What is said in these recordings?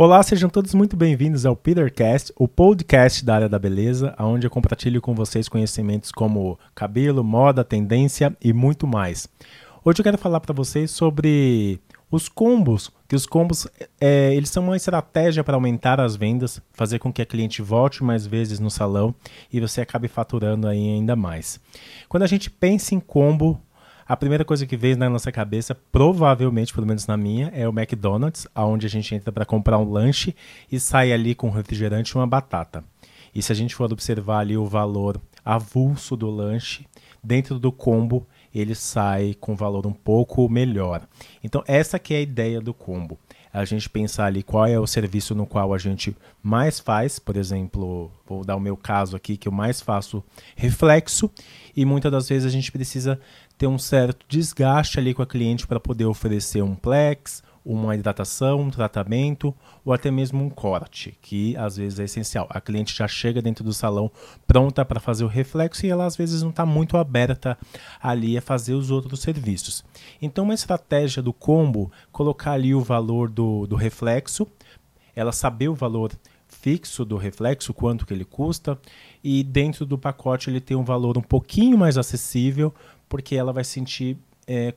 Olá, sejam todos muito bem-vindos ao Petercast, o podcast da área da beleza, onde eu compartilho com vocês conhecimentos como cabelo, moda, tendência e muito mais. Hoje eu quero falar para vocês sobre os combos, que os combos é, eles são uma estratégia para aumentar as vendas, fazer com que a cliente volte mais vezes no salão e você acabe faturando ainda mais. Quando a gente pensa em combo, a primeira coisa que vem na nossa cabeça, provavelmente, pelo menos na minha, é o McDonald's, aonde a gente entra para comprar um lanche e sai ali com um refrigerante e uma batata. E se a gente for observar ali o valor avulso do lanche, dentro do combo ele sai com valor um pouco melhor. Então essa que é a ideia do combo. A gente pensar ali qual é o serviço no qual a gente mais faz, por exemplo, vou dar o meu caso aqui que eu mais faço reflexo e muitas das vezes a gente precisa ter um certo desgaste ali com a cliente para poder oferecer um plex, uma hidratação, um tratamento ou até mesmo um corte, que às vezes é essencial. A cliente já chega dentro do salão pronta para fazer o reflexo e ela às vezes não está muito aberta ali a fazer os outros serviços. Então, uma estratégia do combo, colocar ali o valor do, do reflexo, ela saber o valor fixo do reflexo, quanto que ele custa, e dentro do pacote ele tem um valor um pouquinho mais acessível, porque ela vai sentir é,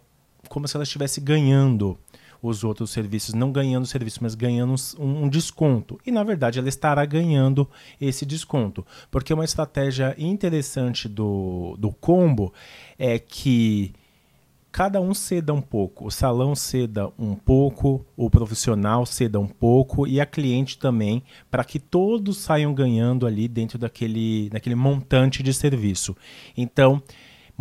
como se ela estivesse ganhando os outros serviços, não ganhando serviço, mas ganhando um, um, desconto. E na verdade ela estará ganhando esse desconto. Porque uma estratégia interessante do, do combo é que cada um ceda um pouco. O salão ceda um pouco, o profissional ceda um pouco e a cliente também, para que todos saiam ganhando ali dentro daquele, daquele montante de serviço. Então,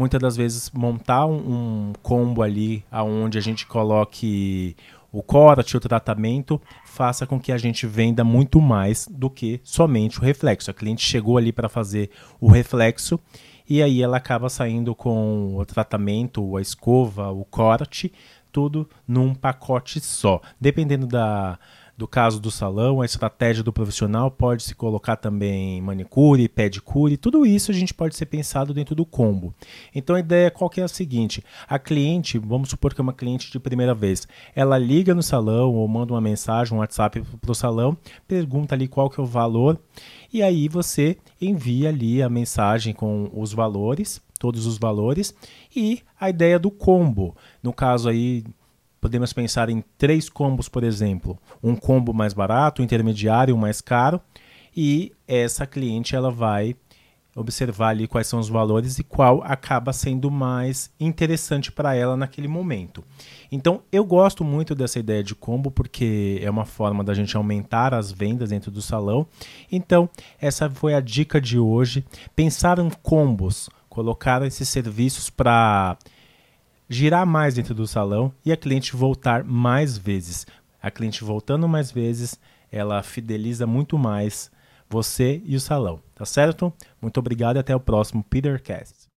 muitas das vezes montar um, um combo ali aonde a gente coloque o corte, o tratamento, faça com que a gente venda muito mais do que somente o reflexo. A cliente chegou ali para fazer o reflexo e aí ela acaba saindo com o tratamento, a escova, o corte, tudo num pacote só. Dependendo da, do caso do salão, a estratégia do profissional pode se colocar também manicure, pedicure, tudo isso a gente pode ser pensado dentro do combo. Então a ideia qual que é a seguinte: a cliente, vamos supor que é uma cliente de primeira vez, ela liga no salão ou manda uma mensagem, um WhatsApp para o salão, pergunta ali qual que é o valor e aí você envia ali a mensagem com os valores, todos os valores e a ideia do combo. No caso aí Podemos pensar em três combos, por exemplo, um combo mais barato, um intermediário, um mais caro, e essa cliente ela vai observar ali quais são os valores e qual acaba sendo mais interessante para ela naquele momento. Então, eu gosto muito dessa ideia de combo porque é uma forma da gente aumentar as vendas dentro do salão. Então, essa foi a dica de hoje. Pensar em combos, colocar esses serviços para girar mais dentro do salão e a cliente voltar mais vezes. A cliente voltando mais vezes, ela fideliza muito mais você e o salão, tá certo? Muito obrigado e até o próximo Petercast.